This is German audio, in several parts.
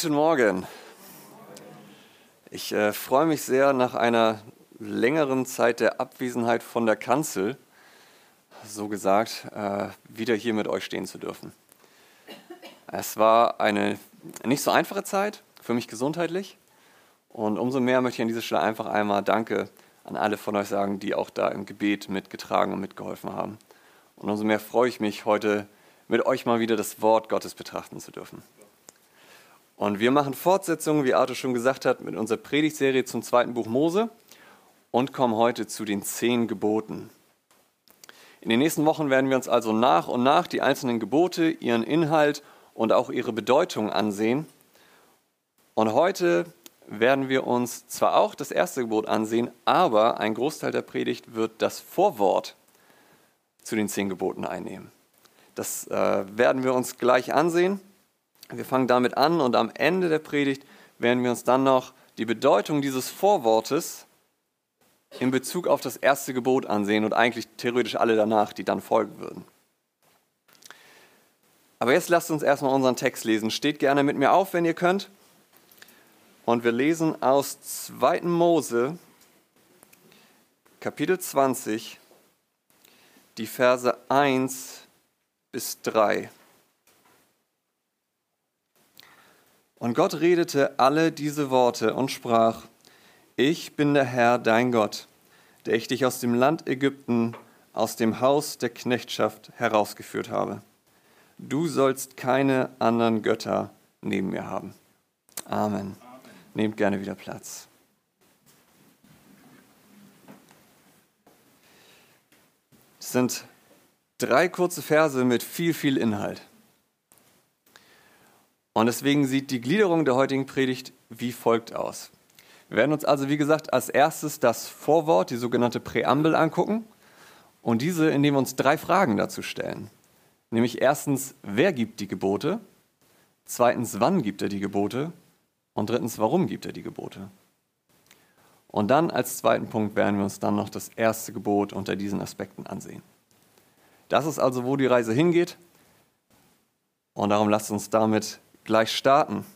Guten Morgen. Ich äh, freue mich sehr, nach einer längeren Zeit der Abwesenheit von der Kanzel, so gesagt, äh, wieder hier mit euch stehen zu dürfen. Es war eine nicht so einfache Zeit für mich gesundheitlich und umso mehr möchte ich an dieser Stelle einfach einmal Danke an alle von euch sagen, die auch da im Gebet mitgetragen und mitgeholfen haben. Und umso mehr freue ich mich, heute mit euch mal wieder das Wort Gottes betrachten zu dürfen. Und wir machen Fortsetzungen, wie Arthur schon gesagt hat, mit unserer Predigtserie zum zweiten Buch Mose und kommen heute zu den zehn Geboten. In den nächsten Wochen werden wir uns also nach und nach die einzelnen Gebote, ihren Inhalt und auch ihre Bedeutung ansehen. Und heute werden wir uns zwar auch das erste Gebot ansehen, aber ein Großteil der Predigt wird das Vorwort zu den zehn Geboten einnehmen. Das äh, werden wir uns gleich ansehen. Wir fangen damit an und am Ende der Predigt werden wir uns dann noch die Bedeutung dieses Vorwortes in Bezug auf das erste Gebot ansehen und eigentlich theoretisch alle danach, die dann folgen würden. Aber jetzt lasst uns erstmal unseren Text lesen. Steht gerne mit mir auf, wenn ihr könnt. Und wir lesen aus 2. Mose, Kapitel 20, die Verse 1 bis 3. Und Gott redete alle diese Worte und sprach, ich bin der Herr, dein Gott, der ich dich aus dem Land Ägypten, aus dem Haus der Knechtschaft herausgeführt habe. Du sollst keine anderen Götter neben mir haben. Amen. Amen. Nehmt gerne wieder Platz. Es sind drei kurze Verse mit viel, viel Inhalt. Und deswegen sieht die Gliederung der heutigen Predigt wie folgt aus. Wir werden uns also, wie gesagt, als erstes das Vorwort, die sogenannte Präambel angucken und diese, indem wir uns drei Fragen dazu stellen. Nämlich erstens, wer gibt die Gebote? Zweitens, wann gibt er die Gebote? Und drittens, warum gibt er die Gebote? Und dann als zweiten Punkt werden wir uns dann noch das erste Gebot unter diesen Aspekten ansehen. Das ist also, wo die Reise hingeht. Und darum lasst uns damit gleich starten.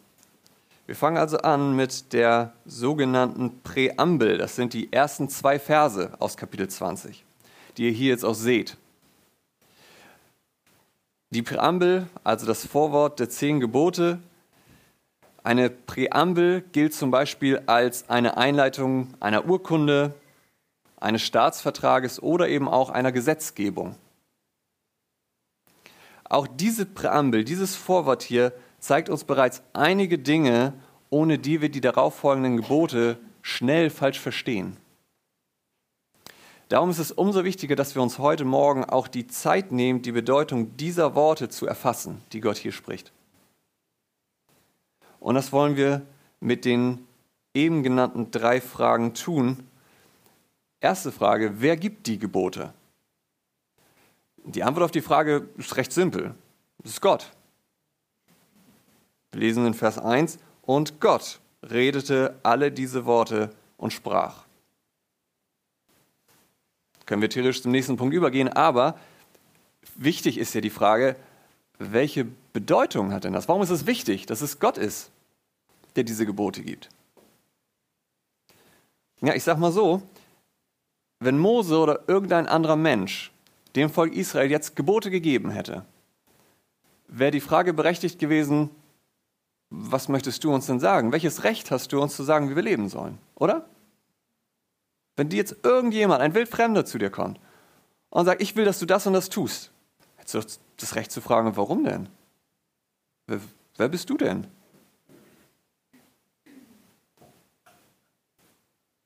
Wir fangen also an mit der sogenannten Präambel. Das sind die ersten zwei Verse aus Kapitel 20, die ihr hier jetzt auch seht. Die Präambel, also das Vorwort der zehn Gebote, eine Präambel gilt zum Beispiel als eine Einleitung einer Urkunde, eines Staatsvertrages oder eben auch einer Gesetzgebung. Auch diese Präambel, dieses Vorwort hier zeigt uns bereits einige Dinge, ohne die wir die darauffolgenden Gebote schnell falsch verstehen. Darum ist es umso wichtiger, dass wir uns heute Morgen auch die Zeit nehmen, die Bedeutung dieser Worte zu erfassen, die Gott hier spricht. Und das wollen wir mit den eben genannten drei Fragen tun. Erste Frage, wer gibt die Gebote? Die Antwort auf die Frage ist recht simpel. Es ist Gott. Wir lesen in Vers 1, und Gott redete alle diese Worte und sprach. Können wir theoretisch zum nächsten Punkt übergehen, aber wichtig ist ja die Frage, welche Bedeutung hat denn das? Warum ist es wichtig, dass es Gott ist, der diese Gebote gibt? Ja, ich sag mal so, wenn Mose oder irgendein anderer Mensch dem Volk Israel jetzt Gebote gegeben hätte, wäre die Frage berechtigt gewesen, was möchtest du uns denn sagen? Welches Recht hast du uns zu sagen, wie wir leben sollen? Oder? Wenn dir jetzt irgendjemand, ein Wildfremder zu dir kommt und sagt, ich will, dass du das und das tust, hättest du das Recht zu fragen, warum denn? Wer, wer bist du denn?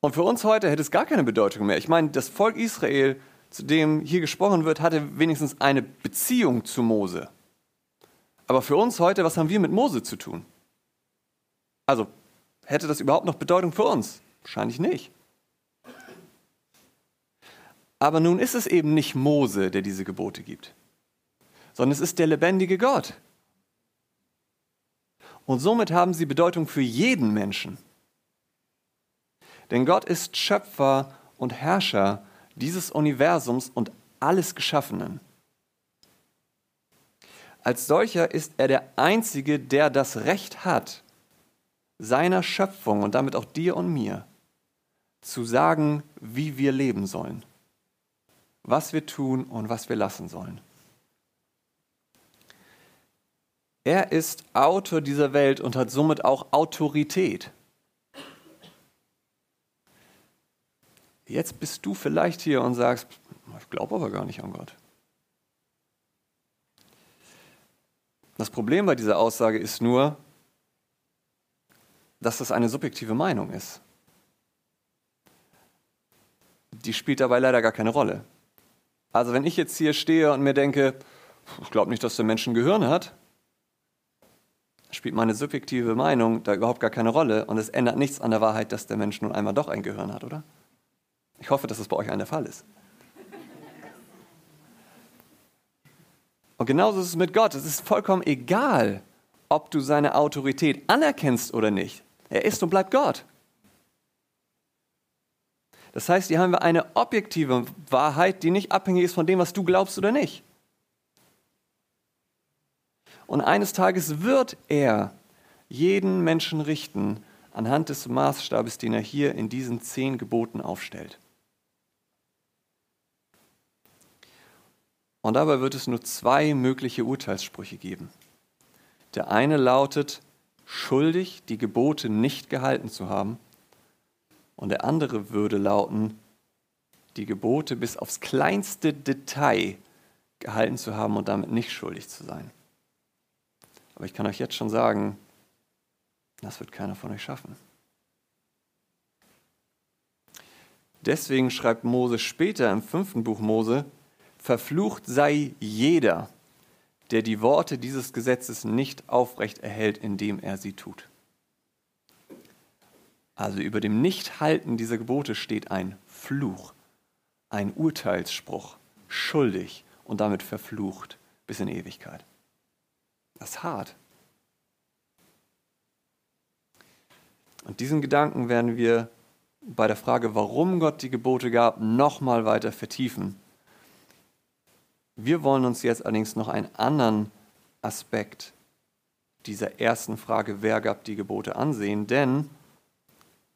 Und für uns heute hätte es gar keine Bedeutung mehr. Ich meine, das Volk Israel, zu dem hier gesprochen wird, hatte wenigstens eine Beziehung zu Mose. Aber für uns heute, was haben wir mit Mose zu tun? Also, hätte das überhaupt noch Bedeutung für uns? Wahrscheinlich nicht. Aber nun ist es eben nicht Mose, der diese Gebote gibt, sondern es ist der lebendige Gott. Und somit haben sie Bedeutung für jeden Menschen. Denn Gott ist Schöpfer und Herrscher dieses Universums und alles Geschaffenen. Als solcher ist er der Einzige, der das Recht hat, seiner Schöpfung und damit auch dir und mir zu sagen, wie wir leben sollen, was wir tun und was wir lassen sollen. Er ist Autor dieser Welt und hat somit auch Autorität. Jetzt bist du vielleicht hier und sagst, ich glaube aber gar nicht an Gott. Das Problem bei dieser Aussage ist nur, dass das eine subjektive Meinung ist. Die spielt dabei leider gar keine Rolle. Also wenn ich jetzt hier stehe und mir denke, ich glaube nicht, dass der Mensch ein Gehirn hat, spielt meine subjektive Meinung da überhaupt gar keine Rolle und es ändert nichts an der Wahrheit, dass der Mensch nun einmal doch ein Gehirn hat, oder? Ich hoffe, dass es bei euch ein der Fall ist. Und genauso ist es mit Gott. Es ist vollkommen egal, ob du seine Autorität anerkennst oder nicht. Er ist und bleibt Gott. Das heißt, hier haben wir eine objektive Wahrheit, die nicht abhängig ist von dem, was du glaubst oder nicht. Und eines Tages wird er jeden Menschen richten anhand des Maßstabes, den er hier in diesen zehn Geboten aufstellt. Und dabei wird es nur zwei mögliche Urteilssprüche geben. Der eine lautet, schuldig, die Gebote nicht gehalten zu haben. Und der andere würde lauten, die Gebote bis aufs kleinste Detail gehalten zu haben und damit nicht schuldig zu sein. Aber ich kann euch jetzt schon sagen, das wird keiner von euch schaffen. Deswegen schreibt Mose später im fünften Buch Mose, verflucht sei jeder, der die Worte dieses Gesetzes nicht aufrecht erhält, indem er sie tut. Also über dem Nichthalten dieser Gebote steht ein Fluch, ein Urteilsspruch, schuldig und damit verflucht bis in Ewigkeit. Das ist hart. Und diesen Gedanken werden wir bei der Frage, warum Gott die Gebote gab, nochmal weiter vertiefen. Wir wollen uns jetzt allerdings noch einen anderen Aspekt dieser ersten Frage, wer gab die Gebote, ansehen, denn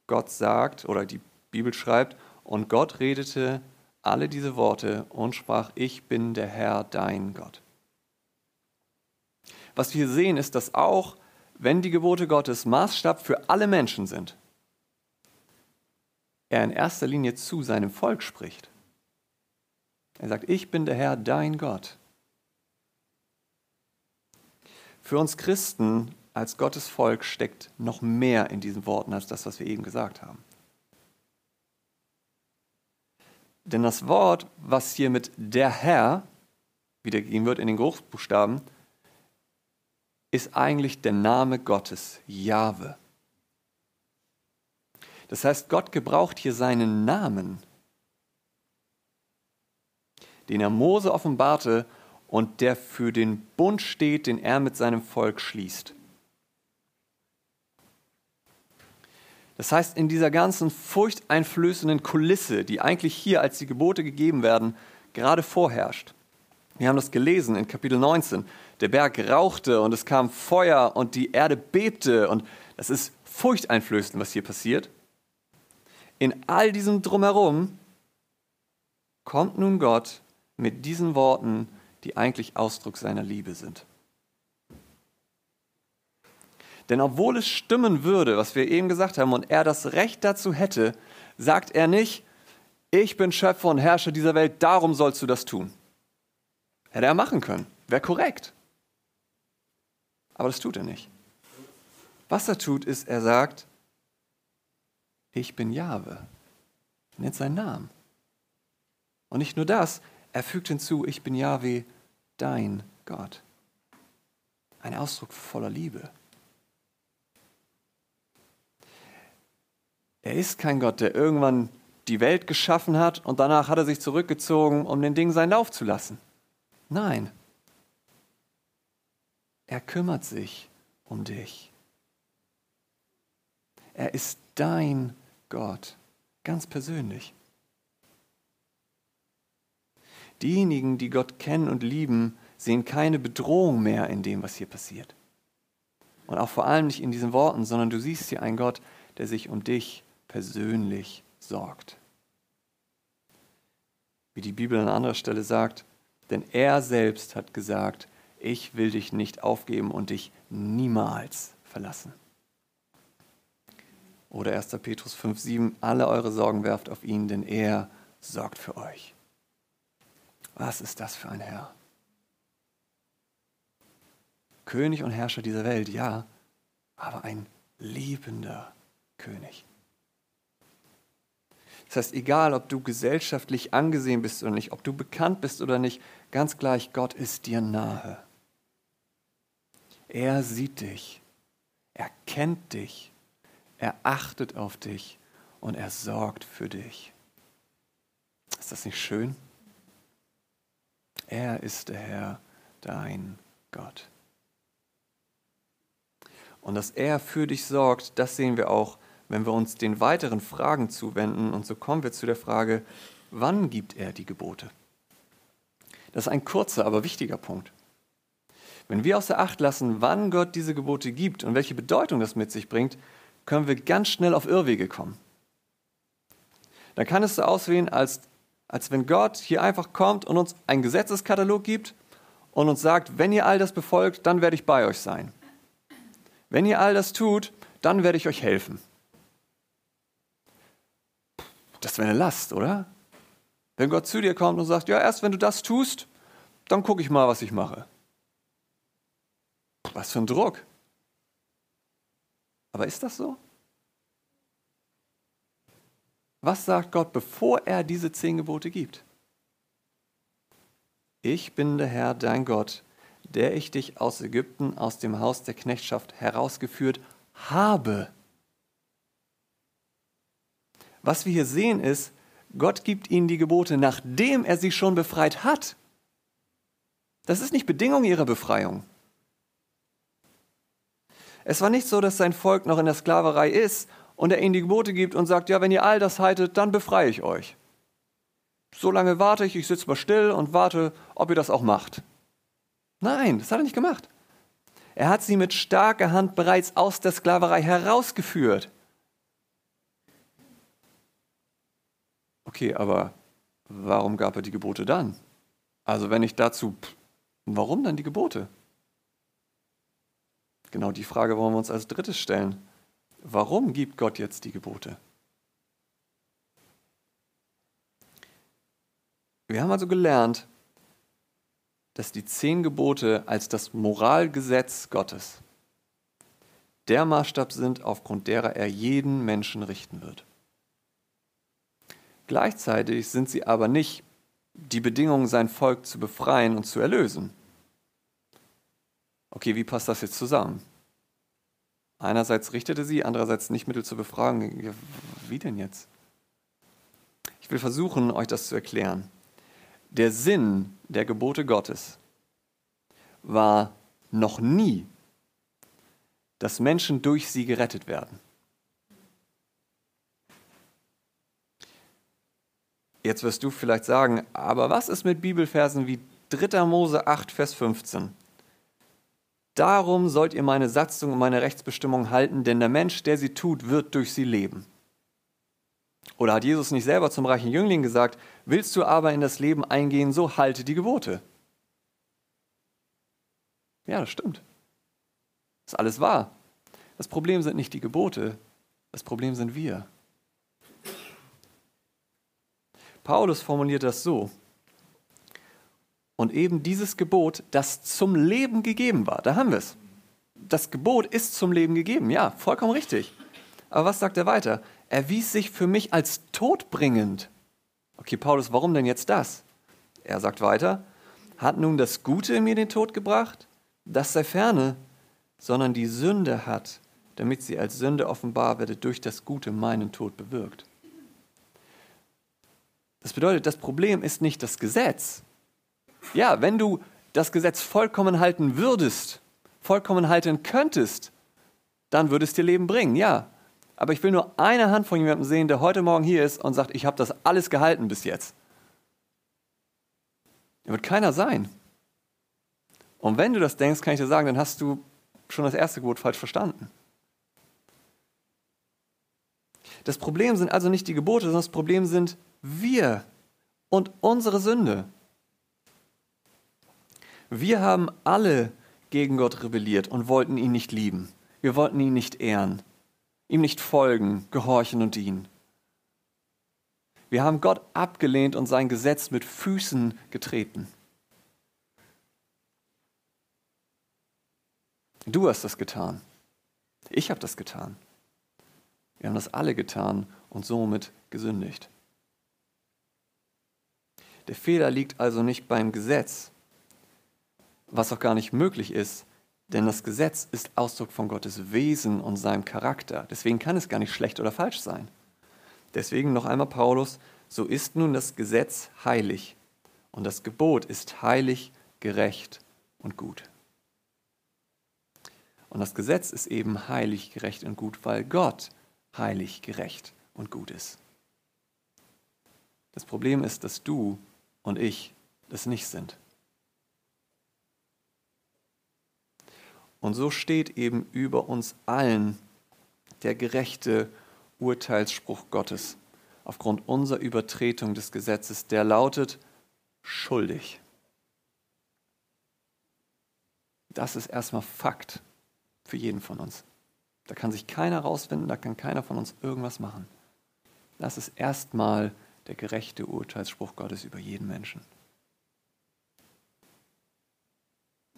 Gott sagt, oder die Bibel schreibt, und Gott redete alle diese Worte und sprach, ich bin der Herr, dein Gott. Was wir sehen, ist, dass auch wenn die Gebote Gottes Maßstab für alle Menschen sind, er in erster Linie zu seinem Volk spricht. Er sagt, ich bin der Herr, dein Gott. Für uns Christen als Gottes Volk steckt noch mehr in diesen Worten als das, was wir eben gesagt haben. Denn das Wort, was hier mit der Herr wiedergegeben wird in den Großbuchstaben, ist eigentlich der Name Gottes, Jahwe. Das heißt, Gott gebraucht hier seinen Namen, den er Mose offenbarte und der für den Bund steht, den er mit seinem Volk schließt. Das heißt, in dieser ganzen furchteinflößenden Kulisse, die eigentlich hier als die Gebote gegeben werden, gerade vorherrscht. Wir haben das gelesen in Kapitel 19 der Berg rauchte und es kam Feuer und die Erde bebte und das ist furchteinflößend, was hier passiert. In all diesem Drumherum kommt nun Gott mit diesen Worten, die eigentlich Ausdruck seiner Liebe sind. Denn obwohl es stimmen würde, was wir eben gesagt haben, und er das Recht dazu hätte, sagt er nicht, ich bin Schöpfer und Herrscher dieser Welt, darum sollst du das tun. Hätte er machen können, wäre korrekt. Aber das tut er nicht. Was er tut, ist, er sagt, ich bin Jahwe. Nennt seinen Namen. Und nicht nur das, er fügt hinzu, ich bin Jahwe, dein Gott. Ein Ausdruck voller Liebe. Er ist kein Gott, der irgendwann die Welt geschaffen hat und danach hat er sich zurückgezogen, um den Dingen seinen Lauf zu lassen. Nein, er kümmert sich um dich. Er ist dein Gott, ganz persönlich. Diejenigen, die Gott kennen und lieben, sehen keine Bedrohung mehr in dem, was hier passiert. Und auch vor allem nicht in diesen Worten, sondern du siehst hier einen Gott, der sich um dich persönlich sorgt. Wie die Bibel an anderer Stelle sagt, denn er selbst hat gesagt, ich will dich nicht aufgeben und dich niemals verlassen. Oder 1. Petrus 5,7, alle eure Sorgen werft auf ihn, denn er sorgt für euch. Was ist das für ein Herr? König und Herrscher dieser Welt, ja, aber ein liebender König. Das heißt, egal, ob du gesellschaftlich angesehen bist oder nicht, ob du bekannt bist oder nicht, ganz gleich, Gott ist dir nahe. Er sieht dich, er kennt dich, er achtet auf dich und er sorgt für dich. Ist das nicht schön? Er ist der Herr, dein Gott. Und dass er für dich sorgt, das sehen wir auch, wenn wir uns den weiteren Fragen zuwenden. Und so kommen wir zu der Frage, wann gibt er die Gebote? Das ist ein kurzer, aber wichtiger Punkt. Wenn wir außer Acht lassen, wann Gott diese Gebote gibt und welche Bedeutung das mit sich bringt, können wir ganz schnell auf Irrwege kommen. Dann kann es so aussehen, als, als wenn Gott hier einfach kommt und uns einen Gesetzeskatalog gibt und uns sagt, wenn ihr all das befolgt, dann werde ich bei euch sein. Wenn ihr all das tut, dann werde ich euch helfen. Das wäre eine Last, oder? Wenn Gott zu dir kommt und sagt, ja, erst wenn du das tust, dann gucke ich mal, was ich mache. Was für ein Druck. Aber ist das so? Was sagt Gott, bevor er diese zehn Gebote gibt? Ich bin der Herr, dein Gott, der ich dich aus Ägypten, aus dem Haus der Knechtschaft herausgeführt habe. Was wir hier sehen ist, Gott gibt ihnen die Gebote, nachdem er sie schon befreit hat. Das ist nicht Bedingung ihrer Befreiung. Es war nicht so, dass sein Volk noch in der Sklaverei ist und er ihnen die Gebote gibt und sagt, ja, wenn ihr all das haltet, dann befreie ich euch. So lange warte ich, ich sitze mal still und warte, ob ihr das auch macht. Nein, das hat er nicht gemacht. Er hat sie mit starker Hand bereits aus der Sklaverei herausgeführt. Okay, aber warum gab er die Gebote dann? Also wenn ich dazu, warum dann die Gebote? Genau die Frage wollen wir uns als drittes stellen. Warum gibt Gott jetzt die Gebote? Wir haben also gelernt, dass die zehn Gebote als das Moralgesetz Gottes der Maßstab sind, aufgrund derer er jeden Menschen richten wird. Gleichzeitig sind sie aber nicht die Bedingung, sein Volk zu befreien und zu erlösen. Okay, wie passt das jetzt zusammen? Einerseits richtete sie, andererseits nicht Mittel zur Befragung. Wie denn jetzt? Ich will versuchen, euch das zu erklären. Der Sinn der Gebote Gottes war noch nie, dass Menschen durch sie gerettet werden. Jetzt wirst du vielleicht sagen, aber was ist mit Bibelversen wie 3. Mose 8, Vers 15? Darum sollt ihr meine Satzung und meine Rechtsbestimmung halten, denn der Mensch, der sie tut, wird durch sie leben. Oder hat Jesus nicht selber zum reichen Jüngling gesagt, willst du aber in das Leben eingehen, so halte die Gebote. Ja, das stimmt. Das ist alles wahr. Das Problem sind nicht die Gebote, das Problem sind wir. Paulus formuliert das so. Und eben dieses Gebot, das zum Leben gegeben war, da haben wir es. Das Gebot ist zum Leben gegeben, ja, vollkommen richtig. Aber was sagt er weiter? erwies sich für mich als todbringend. Okay, Paulus, warum denn jetzt das? Er sagt weiter, hat nun das Gute in mir den Tod gebracht? Das sei ferne, sondern die Sünde hat, damit sie als Sünde offenbar werde, durch das Gute meinen Tod bewirkt. Das bedeutet, das Problem ist nicht das Gesetz. Ja, wenn du das Gesetz vollkommen halten würdest, vollkommen halten könntest, dann würde es dir Leben bringen, ja. Aber ich will nur eine Hand von jemandem sehen, der heute Morgen hier ist und sagt, ich habe das alles gehalten bis jetzt. Er wird keiner sein. Und wenn du das denkst, kann ich dir sagen, dann hast du schon das erste Gebot falsch verstanden. Das Problem sind also nicht die Gebote, sondern das Problem sind wir und unsere Sünde. Wir haben alle gegen Gott rebelliert und wollten ihn nicht lieben. Wir wollten ihn nicht ehren, ihm nicht folgen, gehorchen und dienen. Wir haben Gott abgelehnt und sein Gesetz mit Füßen getreten. Du hast das getan. Ich habe das getan. Wir haben das alle getan und somit gesündigt. Der Fehler liegt also nicht beim Gesetz, was auch gar nicht möglich ist, denn das Gesetz ist Ausdruck von Gottes Wesen und seinem Charakter. Deswegen kann es gar nicht schlecht oder falsch sein. Deswegen noch einmal Paulus, so ist nun das Gesetz heilig und das Gebot ist heilig, gerecht und gut. Und das Gesetz ist eben heilig, gerecht und gut, weil Gott heilig, gerecht und gut ist. Das Problem ist, dass du und ich das nicht sind. Und so steht eben über uns allen der gerechte Urteilsspruch Gottes aufgrund unserer Übertretung des Gesetzes, der lautet schuldig. Das ist erstmal Fakt für jeden von uns. Da kann sich keiner rausfinden, da kann keiner von uns irgendwas machen. Das ist erstmal der gerechte Urteilsspruch Gottes über jeden Menschen.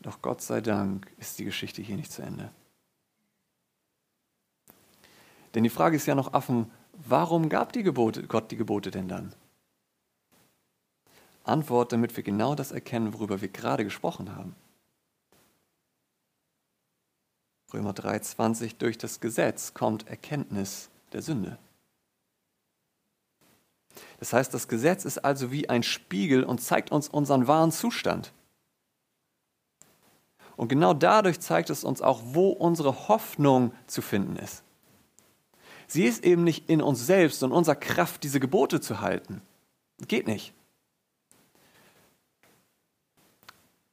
Doch Gott sei Dank ist die Geschichte hier nicht zu Ende. Denn die Frage ist ja noch offen, warum gab die Gebote, Gott die Gebote denn dann? Antwort, damit wir genau das erkennen, worüber wir gerade gesprochen haben. Römer 3:20, durch das Gesetz kommt Erkenntnis der Sünde. Das heißt, das Gesetz ist also wie ein Spiegel und zeigt uns unseren wahren Zustand. Und genau dadurch zeigt es uns auch, wo unsere Hoffnung zu finden ist. Sie ist eben nicht in uns selbst und unserer Kraft, diese Gebote zu halten. Geht nicht.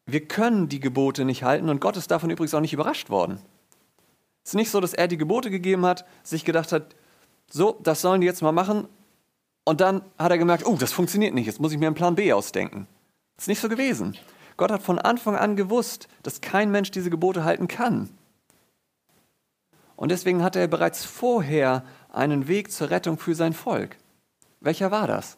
Wir können die Gebote nicht halten und Gott ist davon übrigens auch nicht überrascht worden. Es ist nicht so, dass er die Gebote gegeben hat, sich gedacht hat, so, das sollen die jetzt mal machen. Und dann hat er gemerkt, oh, das funktioniert nicht, jetzt muss ich mir einen Plan B ausdenken. Das ist nicht so gewesen. Gott hat von Anfang an gewusst, dass kein Mensch diese Gebote halten kann. Und deswegen hatte er bereits vorher einen Weg zur Rettung für sein Volk. Welcher war das?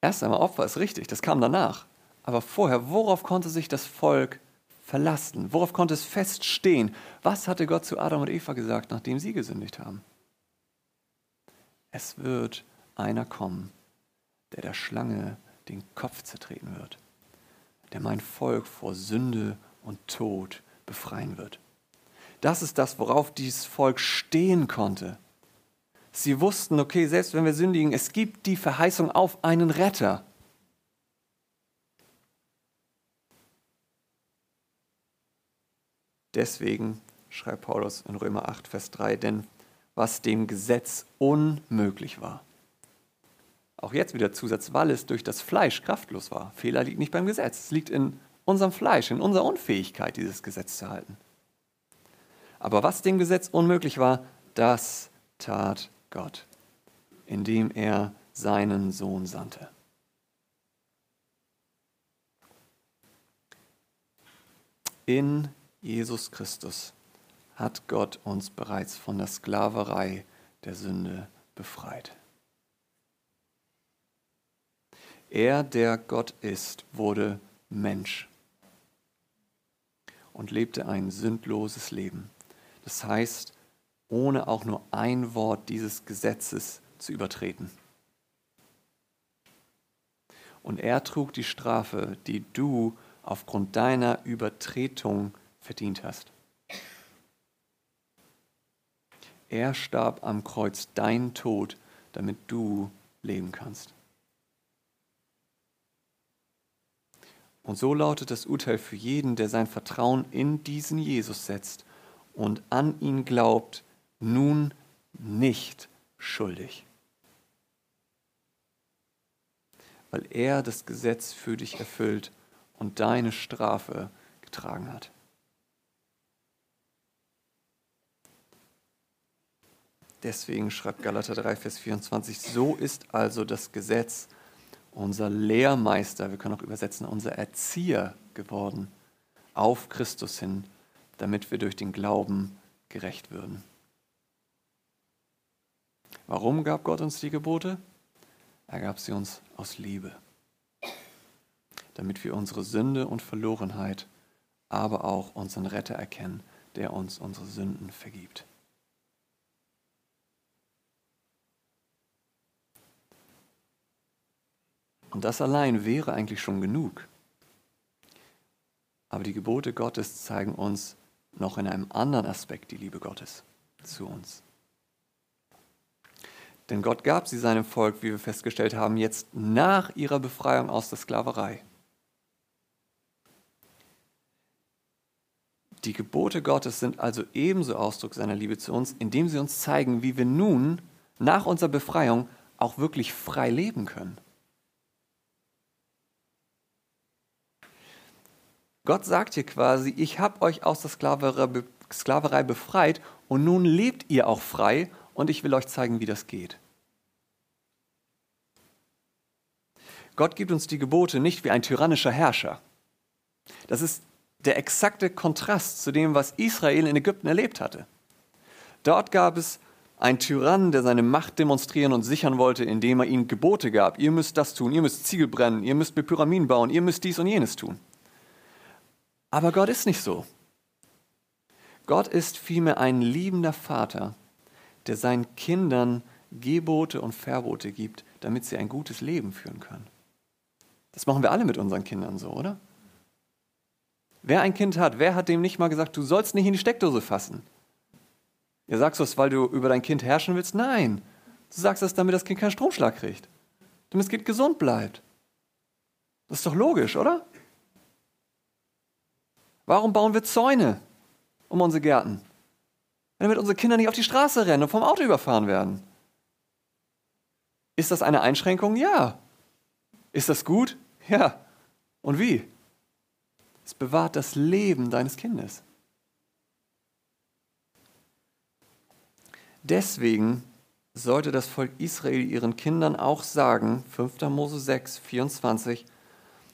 Erst einmal Opfer ist richtig, das kam danach. Aber vorher, worauf konnte sich das Volk verlassen? Worauf konnte es feststehen? Was hatte Gott zu Adam und Eva gesagt, nachdem sie gesündigt haben? Es wird einer kommen, der der Schlange den Kopf zertreten wird, der mein Volk vor Sünde und Tod befreien wird. Das ist das, worauf dieses Volk stehen konnte. Sie wussten, okay, selbst wenn wir sündigen, es gibt die Verheißung auf einen Retter. Deswegen schreibt Paulus in Römer 8, Vers 3, denn was dem Gesetz unmöglich war. Auch jetzt wieder Zusatz, weil es durch das Fleisch kraftlos war. Fehler liegt nicht beim Gesetz, es liegt in unserem Fleisch, in unserer Unfähigkeit, dieses Gesetz zu halten. Aber was dem Gesetz unmöglich war, das tat Gott, indem er seinen Sohn sandte. In Jesus Christus hat Gott uns bereits von der Sklaverei der Sünde befreit. Er, der Gott ist, wurde Mensch und lebte ein sündloses Leben. Das heißt, ohne auch nur ein Wort dieses Gesetzes zu übertreten. Und er trug die Strafe, die du aufgrund deiner Übertretung verdient hast. Er starb am Kreuz dein Tod, damit du leben kannst. Und so lautet das Urteil für jeden, der sein Vertrauen in diesen Jesus setzt und an ihn glaubt, nun nicht schuldig. weil er das Gesetz für dich erfüllt und deine Strafe getragen hat. Deswegen schreibt Galater 3, Vers 24, so ist also das Gesetz unser Lehrmeister, wir können auch übersetzen, unser Erzieher geworden, auf Christus hin, damit wir durch den Glauben gerecht würden. Warum gab Gott uns die Gebote? Er gab sie uns aus Liebe, damit wir unsere Sünde und Verlorenheit, aber auch unseren Retter erkennen, der uns unsere Sünden vergibt. Und das allein wäre eigentlich schon genug. Aber die Gebote Gottes zeigen uns noch in einem anderen Aspekt die Liebe Gottes zu uns. Denn Gott gab sie seinem Volk, wie wir festgestellt haben, jetzt nach ihrer Befreiung aus der Sklaverei. Die Gebote Gottes sind also ebenso Ausdruck seiner Liebe zu uns, indem sie uns zeigen, wie wir nun nach unserer Befreiung auch wirklich frei leben können. Gott sagt hier quasi, ich habe euch aus der Sklaverei, Sklaverei befreit und nun lebt ihr auch frei und ich will euch zeigen, wie das geht. Gott gibt uns die Gebote nicht wie ein tyrannischer Herrscher. Das ist der exakte Kontrast zu dem, was Israel in Ägypten erlebt hatte. Dort gab es einen Tyrann, der seine Macht demonstrieren und sichern wollte, indem er ihnen Gebote gab. Ihr müsst das tun, ihr müsst Ziegel brennen, ihr müsst Pyramiden bauen, ihr müsst dies und jenes tun. Aber Gott ist nicht so. Gott ist vielmehr ein liebender Vater, der seinen Kindern Gebote und Verbote gibt, damit sie ein gutes Leben führen können. Das machen wir alle mit unseren Kindern so, oder? Wer ein Kind hat, wer hat dem nicht mal gesagt, du sollst nicht in die Steckdose fassen? Ihr sagst das, weil du über dein Kind herrschen willst? Nein. Du sagst das, damit das Kind keinen Stromschlag kriegt. Damit das Kind gesund bleibt. Das ist doch logisch, oder? Warum bauen wir Zäune um unsere Gärten? Damit unsere Kinder nicht auf die Straße rennen und vom Auto überfahren werden. Ist das eine Einschränkung? Ja. Ist das gut? Ja. Und wie? Es bewahrt das Leben deines Kindes. Deswegen sollte das Volk Israel ihren Kindern auch sagen, 5. Mose 6, 24,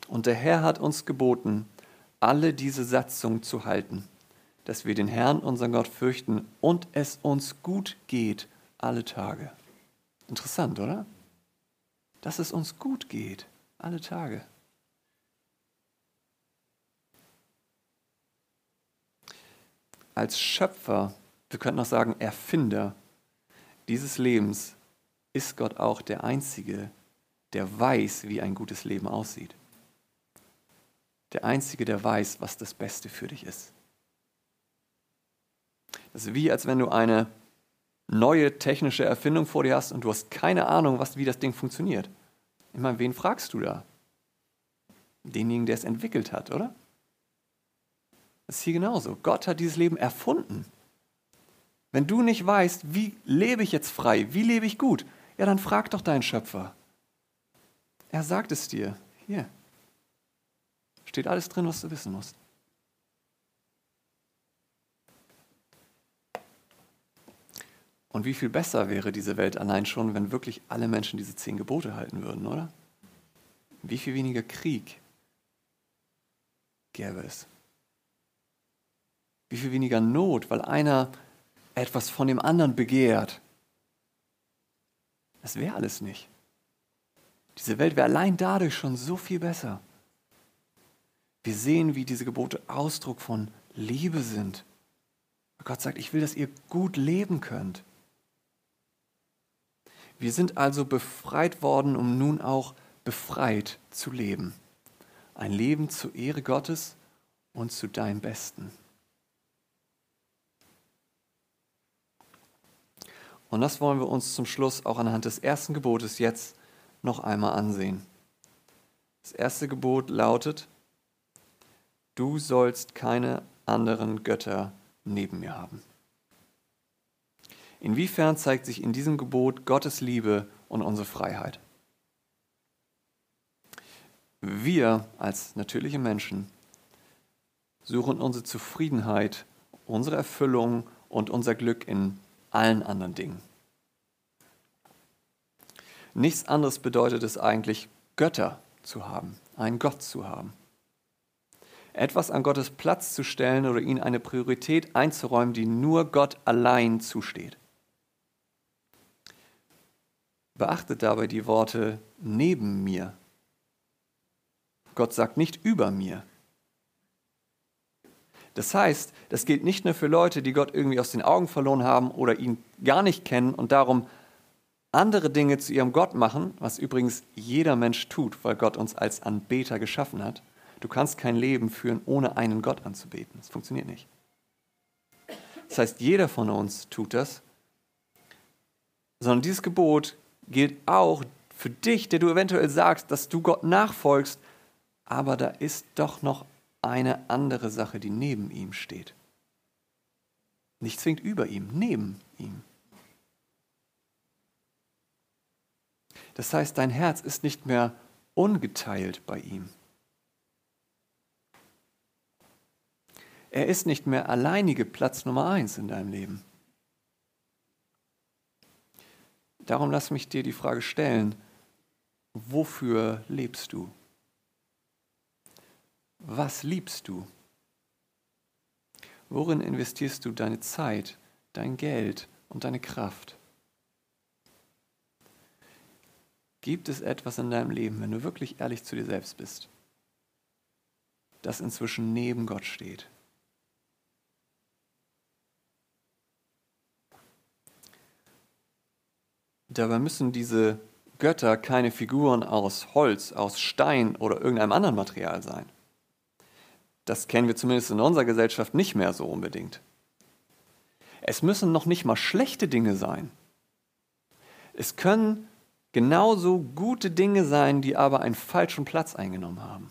und der Herr hat uns geboten, alle diese Satzungen zu halten, dass wir den Herrn, unseren Gott, fürchten und es uns gut geht alle Tage. Interessant, oder? Dass es uns gut geht alle Tage. Als Schöpfer, wir könnten auch sagen Erfinder dieses Lebens, ist Gott auch der Einzige, der weiß, wie ein gutes Leben aussieht der Einzige, der weiß, was das Beste für dich ist. Das ist wie, als wenn du eine neue technische Erfindung vor dir hast und du hast keine Ahnung, was, wie das Ding funktioniert. Ich meine, wen fragst du da? Denjenigen, der es entwickelt hat, oder? Das ist hier genauso. Gott hat dieses Leben erfunden. Wenn du nicht weißt, wie lebe ich jetzt frei, wie lebe ich gut, ja, dann frag doch deinen Schöpfer. Er sagt es dir. Hier, Steht alles drin, was du wissen musst. Und wie viel besser wäre diese Welt allein schon, wenn wirklich alle Menschen diese zehn Gebote halten würden, oder? Wie viel weniger Krieg gäbe es? Wie viel weniger Not, weil einer etwas von dem anderen begehrt? Das wäre alles nicht. Diese Welt wäre allein dadurch schon so viel besser. Wir sehen, wie diese Gebote Ausdruck von Liebe sind. Gott sagt, ich will, dass ihr gut leben könnt. Wir sind also befreit worden, um nun auch befreit zu leben. Ein Leben zur Ehre Gottes und zu deinem Besten. Und das wollen wir uns zum Schluss auch anhand des ersten Gebotes jetzt noch einmal ansehen. Das erste Gebot lautet, du sollst keine anderen Götter neben mir haben. Inwiefern zeigt sich in diesem Gebot Gottes Liebe und unsere Freiheit? Wir als natürliche Menschen suchen unsere Zufriedenheit, unsere Erfüllung und unser Glück in allen anderen Dingen. Nichts anderes bedeutet es eigentlich, Götter zu haben, einen Gott zu haben. Etwas an Gottes Platz zu stellen oder ihm eine Priorität einzuräumen, die nur Gott allein zusteht. Beachtet dabei die Worte neben mir. Gott sagt nicht über mir. Das heißt, das gilt nicht nur für Leute, die Gott irgendwie aus den Augen verloren haben oder ihn gar nicht kennen und darum andere Dinge zu ihrem Gott machen, was übrigens jeder Mensch tut, weil Gott uns als Anbeter geschaffen hat. Du kannst kein Leben führen, ohne einen Gott anzubeten. Das funktioniert nicht. Das heißt, jeder von uns tut das, sondern dieses Gebot gilt auch für dich, der du eventuell sagst, dass du Gott nachfolgst, aber da ist doch noch eine andere Sache, die neben ihm steht. Nicht zwingend über ihm, neben ihm. Das heißt, dein Herz ist nicht mehr ungeteilt bei ihm. Er ist nicht mehr alleinige Platz Nummer eins in deinem Leben. Darum lass mich dir die Frage stellen, wofür lebst du? Was liebst du? Worin investierst du deine Zeit, dein Geld und deine Kraft? Gibt es etwas in deinem Leben, wenn du wirklich ehrlich zu dir selbst bist, das inzwischen neben Gott steht? Dabei müssen diese Götter keine Figuren aus Holz, aus Stein oder irgendeinem anderen Material sein. Das kennen wir zumindest in unserer Gesellschaft nicht mehr so unbedingt. Es müssen noch nicht mal schlechte Dinge sein. Es können genauso gute Dinge sein, die aber einen falschen Platz eingenommen haben.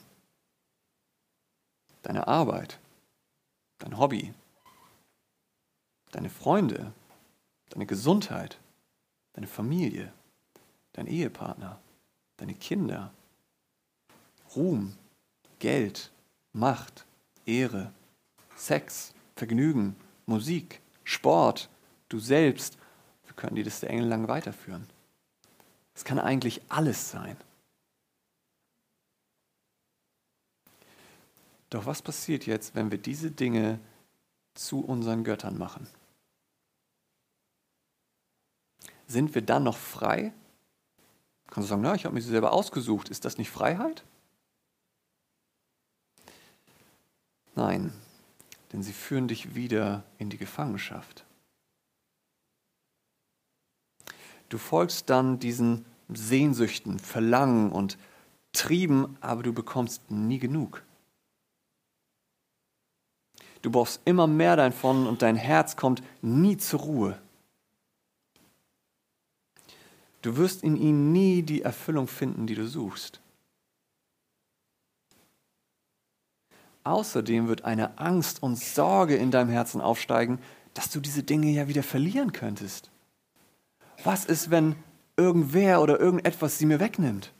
Deine Arbeit, dein Hobby, deine Freunde, deine Gesundheit, deine Familie, dein Ehepartner, deine Kinder, Ruhm, Geld, Macht, Ehre, Sex, Vergnügen, Musik, Sport, du selbst. Wir können die Liste engellang weiterführen. Es kann eigentlich alles sein. Doch was passiert jetzt, wenn wir diese Dinge zu unseren Göttern machen? Sind wir dann noch frei? Kannst du sagen, na, ich habe mich selber ausgesucht. Ist das nicht Freiheit? Nein, denn sie führen dich wieder in die Gefangenschaft. Du folgst dann diesen Sehnsüchten, Verlangen und Trieben, aber du bekommst nie genug. Du brauchst immer mehr davon und dein Herz kommt nie zur Ruhe. Du wirst in ihnen nie die Erfüllung finden, die du suchst. Außerdem wird eine Angst und Sorge in deinem Herzen aufsteigen, dass du diese Dinge ja wieder verlieren könntest. Was ist, wenn irgendwer oder irgendetwas sie mir wegnimmt?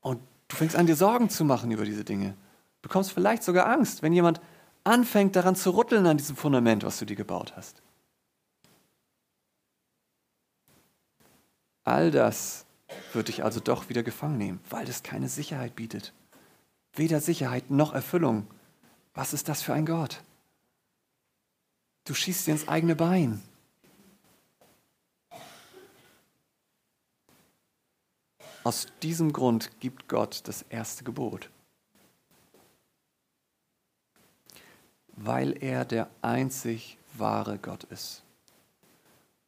Und du fängst an, dir Sorgen zu machen über diese Dinge. Du bekommst vielleicht sogar Angst, wenn jemand anfängt daran zu rütteln an diesem Fundament, was du dir gebaut hast. All das wird dich also doch wieder gefangen nehmen, weil es keine Sicherheit bietet. Weder Sicherheit noch Erfüllung. Was ist das für ein Gott? Du schießt dir ins eigene Bein. Aus diesem Grund gibt Gott das erste Gebot. Weil er der einzig wahre Gott ist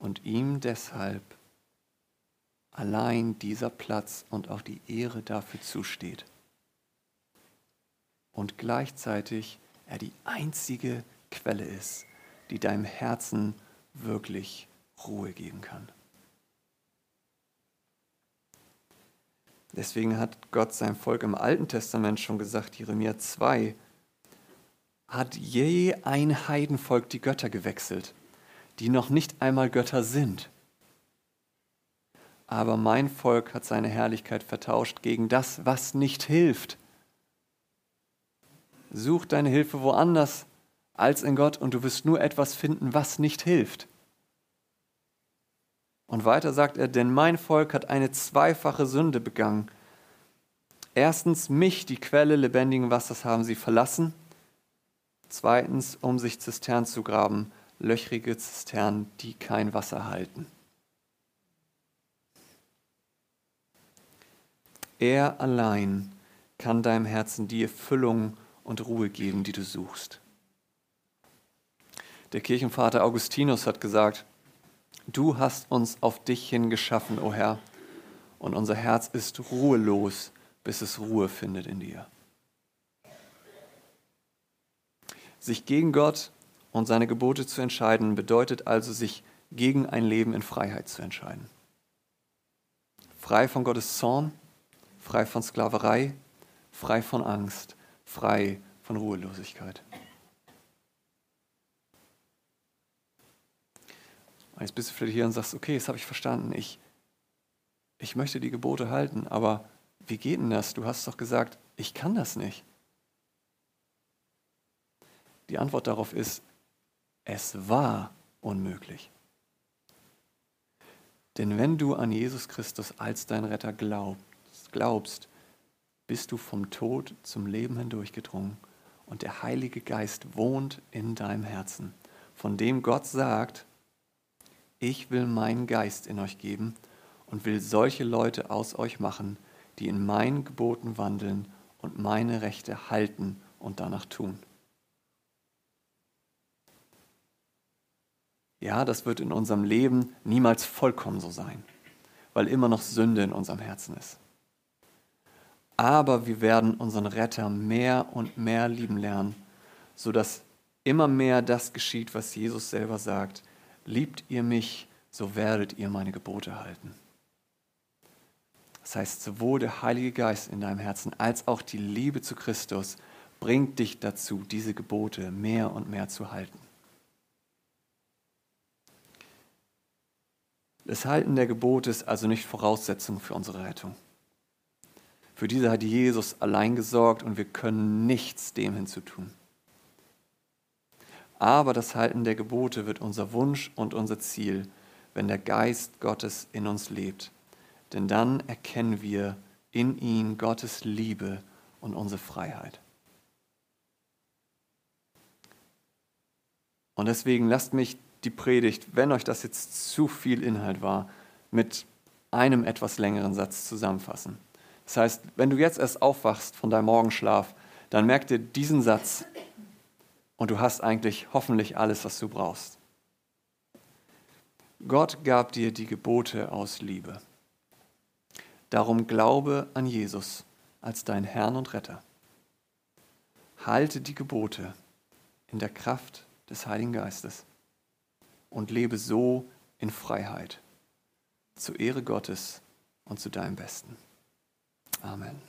und ihm deshalb allein dieser Platz und auch die Ehre dafür zusteht und gleichzeitig er die einzige Quelle ist, die deinem Herzen wirklich Ruhe geben kann. Deswegen hat Gott sein Volk im Alten Testament schon gesagt, Jeremia 2, hat je ein Heidenvolk die Götter gewechselt, die noch nicht einmal Götter sind. Aber mein Volk hat seine Herrlichkeit vertauscht gegen das, was nicht hilft. Such deine Hilfe woanders als in Gott und du wirst nur etwas finden, was nicht hilft. Und weiter sagt er, denn mein Volk hat eine zweifache Sünde begangen. Erstens, mich, die Quelle lebendigen Wassers, haben sie verlassen. Zweitens, um sich Zisternen zu graben, löchrige Zisternen, die kein Wasser halten. Er allein kann deinem Herzen die Erfüllung und Ruhe geben, die du suchst. Der Kirchenvater Augustinus hat gesagt, du hast uns auf dich hin geschaffen, o oh Herr, und unser Herz ist ruhelos, bis es Ruhe findet in dir. Sich gegen Gott und seine Gebote zu entscheiden, bedeutet also, sich gegen ein Leben in Freiheit zu entscheiden. Frei von Gottes Zorn, frei von Sklaverei, frei von Angst, frei von Ruhelosigkeit. Jetzt bist du vielleicht hier und sagst, okay, das habe ich verstanden. Ich, ich möchte die Gebote halten, aber wie geht denn das? Du hast doch gesagt, ich kann das nicht. Die Antwort darauf ist, es war unmöglich. Denn wenn du an Jesus Christus als dein Retter glaubst, glaubst, bist du vom Tod zum Leben hindurchgedrungen und der Heilige Geist wohnt in deinem Herzen, von dem Gott sagt, ich will meinen Geist in euch geben und will solche Leute aus euch machen, die in meinen Geboten wandeln und meine Rechte halten und danach tun. Ja, das wird in unserem Leben niemals vollkommen so sein, weil immer noch Sünde in unserem Herzen ist. Aber wir werden unseren Retter mehr und mehr lieben lernen, sodass immer mehr das geschieht, was Jesus selber sagt, liebt ihr mich, so werdet ihr meine Gebote halten. Das heißt, sowohl der Heilige Geist in deinem Herzen als auch die Liebe zu Christus bringt dich dazu, diese Gebote mehr und mehr zu halten. Das Halten der Gebote ist also nicht Voraussetzung für unsere Rettung. Für diese hat Jesus allein gesorgt und wir können nichts dem hinzutun. Aber das Halten der Gebote wird unser Wunsch und unser Ziel, wenn der Geist Gottes in uns lebt. Denn dann erkennen wir in ihn Gottes Liebe und unsere Freiheit. Und deswegen lasst mich die Predigt, wenn euch das jetzt zu viel Inhalt war, mit einem etwas längeren Satz zusammenfassen. Das heißt, wenn du jetzt erst aufwachst von deinem Morgenschlaf, dann merk dir diesen Satz und du hast eigentlich hoffentlich alles, was du brauchst. Gott gab dir die Gebote aus Liebe. Darum glaube an Jesus als dein Herrn und Retter. Halte die Gebote in der Kraft des Heiligen Geistes und lebe so in Freiheit, zur Ehre Gottes und zu deinem Besten. Amen.